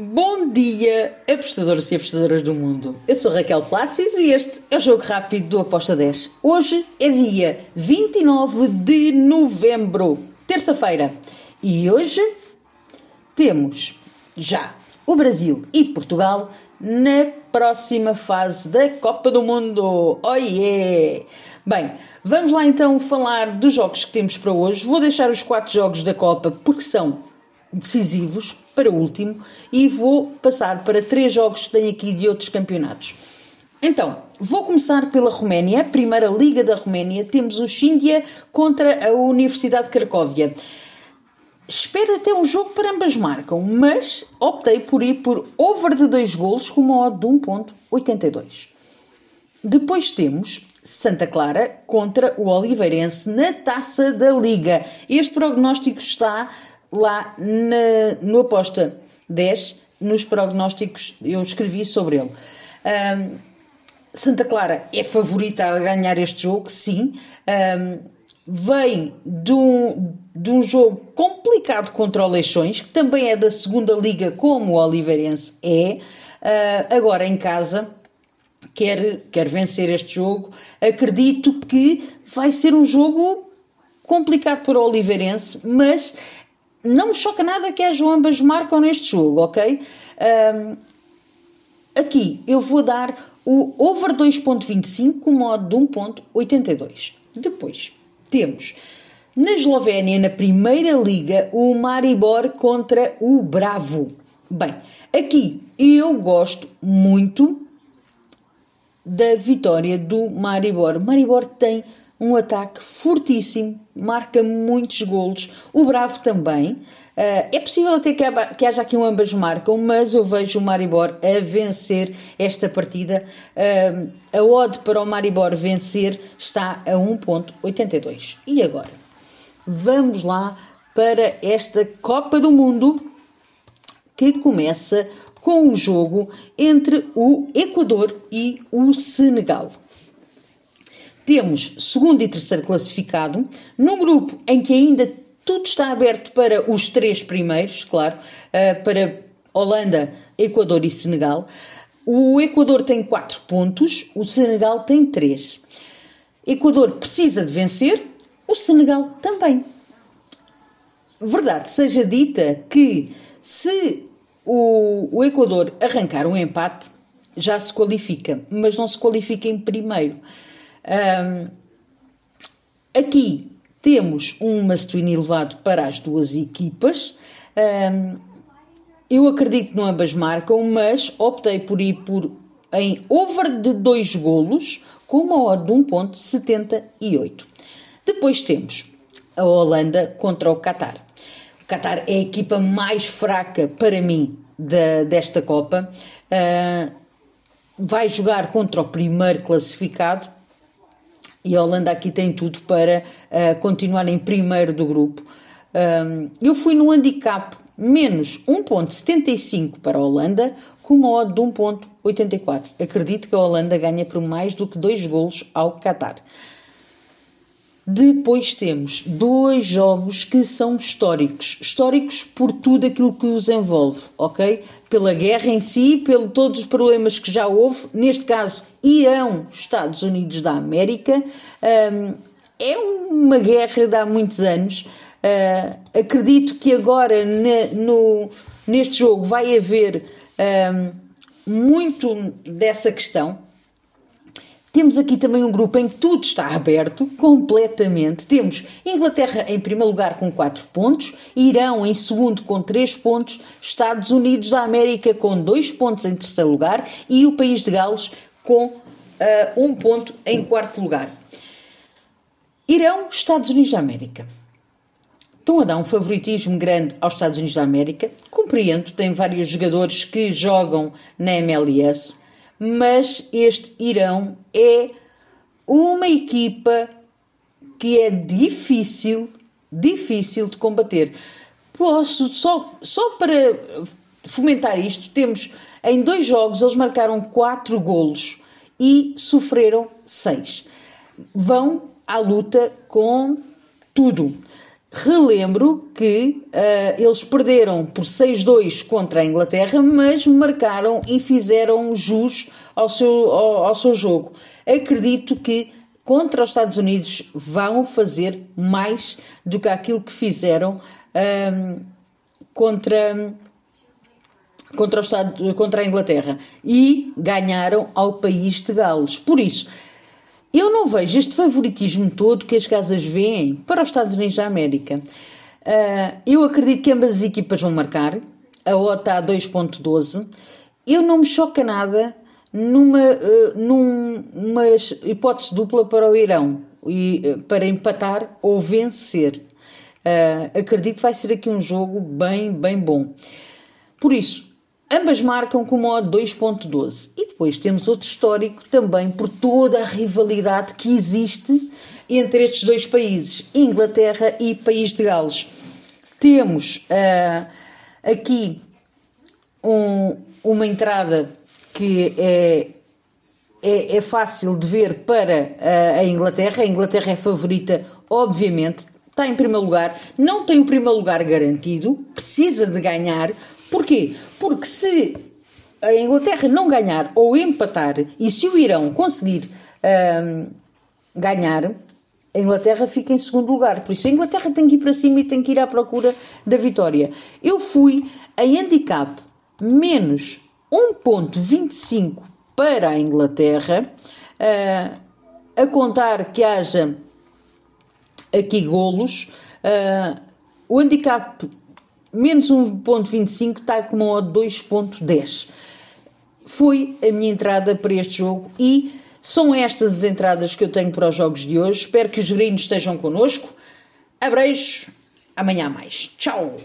Bom dia, apostadores e apostadoras do mundo. Eu sou Raquel Plácido e este é o Jogo Rápido do Aposta 10. Hoje é dia 29 de novembro, terça-feira. E hoje temos já o Brasil e Portugal na próxima fase da Copa do Mundo. Oh yeah! Bem, vamos lá então falar dos jogos que temos para hoje. Vou deixar os quatro jogos da Copa porque são decisivos para o último e vou passar para três jogos que tenho aqui de outros campeonatos. Então, vou começar pela Roménia, primeira Liga da Roménia. Temos o Xindia contra a Universidade de Cracóvia. Espero até um jogo para ambas marcam, mas optei por ir por over de 2 golos com uma odd de 1.82. Depois temos Santa Clara contra o Oliveirense na Taça da Liga. Este prognóstico está lá na, no aposta 10, nos prognósticos, eu escrevi sobre ele. Um, Santa Clara é favorita a ganhar este jogo, sim. Um, vem de um, de um jogo complicado contra o Leixões, que também é da segunda liga, como o Oliveirense é. Uh, agora em casa, quer, quer vencer este jogo. Acredito que vai ser um jogo complicado para o Oliveirense, mas não me choca nada que as ambas marcam neste jogo, ok? Um, aqui eu vou dar o over 2.25 com modo de 1.82. Depois temos na Eslovénia, na primeira liga, o Maribor contra o Bravo. Bem, aqui eu gosto muito da vitória do Maribor. Maribor tem um ataque fortíssimo, marca muitos golos. O Bravo também. Uh, é possível até que, que, haja aqui um ambas marcam, mas eu vejo o Maribor a vencer esta partida. Uh, a odd para o Maribor vencer está a 1.82. E agora? Vamos lá para esta Copa do Mundo que começa com o jogo entre o Equador e o Senegal temos segundo e terceiro classificado, num grupo em que ainda tudo está aberto para os três primeiros, claro, eh, para Holanda, Equador e Senegal. O Equador tem 4 pontos, o Senegal tem 3. Equador precisa de vencer, o Senegal também. Verdade seja dita que se o, o Equador arrancar um empate, já se qualifica, mas não se qualifica em primeiro. Um, aqui temos um must-win elevado para as duas equipas. Um, eu acredito que ambas marcam, mas optei por ir por em over de 2 golos com uma odd de 1.78. Depois temos a Holanda contra o Qatar. O Qatar é a equipa mais fraca para mim desta Copa. Uh, vai jogar contra o primeiro classificado e a Holanda aqui tem tudo para uh, continuar em primeiro do grupo. Um, eu fui no handicap menos 1.75 para a Holanda, com uma odd de 1.84. Acredito que a Holanda ganha por mais do que dois golos ao Qatar. Depois temos dois jogos que são históricos. Históricos por tudo aquilo que os envolve, ok? Pela guerra em si, por todos os problemas que já houve. Neste caso, Irão, Estados Unidos da América. Um, é uma guerra de há muitos anos. Uh, acredito que agora ne, no, neste jogo vai haver um, muito dessa questão temos aqui também um grupo em que tudo está aberto, completamente. Temos Inglaterra em primeiro lugar com 4 pontos, Irão em segundo com 3 pontos, Estados Unidos da América com 2 pontos em terceiro lugar e o País de Gales com 1 uh, um ponto em quarto lugar. Irão, Estados Unidos da América. Estão a dar um favoritismo grande aos Estados Unidos da América. Compreendo, tem vários jogadores que jogam na MLS mas este Irão é uma equipa que é difícil, difícil de combater. Posso, só, só para fomentar isto, temos em dois jogos eles marcaram quatro golos e sofreram seis. Vão à luta com tudo. Relembro que uh, eles perderam por 6-2 contra a Inglaterra, mas marcaram e fizeram jus ao seu, ao, ao seu jogo. Acredito que contra os Estados Unidos vão fazer mais do que aquilo que fizeram um, contra, contra, o Estado, contra a Inglaterra e ganharam ao país de Gales. Por isso, eu não vejo este favoritismo todo que as casas veem para os Estados Unidos da América. Uh, eu acredito que ambas as equipas vão marcar. A OTA a 2.12. Eu não me choca nada numa, uh, numa hipótese dupla para o Irão, e, uh, para empatar ou vencer. Acredito que vai ser aqui um jogo bem, bem bom. Por isso, ambas marcam com o modo 2.12. E depois temos outro histórico também por toda a rivalidade que existe entre estes dois países, Inglaterra e País de Gales. Temos uh, aqui um, uma entrada que é, é, é, fácil de ver para a Inglaterra. A Inglaterra é favorita, obviamente, está em primeiro lugar, não tem o primeiro lugar garantido, precisa de ganhar. Porquê? Porque se a Inglaterra não ganhar ou empatar e se o Irão conseguir hum, ganhar, a Inglaterra fica em segundo lugar. Por isso a Inglaterra tem que ir para cima e tem que ir à procura da vitória. Eu fui em handicap menos 1.25 para a Inglaterra, uh, a contar que haja aqui golos. Uh, o handicap menos 1.25 está com uma 2.10. Foi a minha entrada para este jogo e são estas as entradas que eu tenho para os jogos de hoje. Espero que os gringos estejam connosco. Abreijos, amanhã mais. Tchau!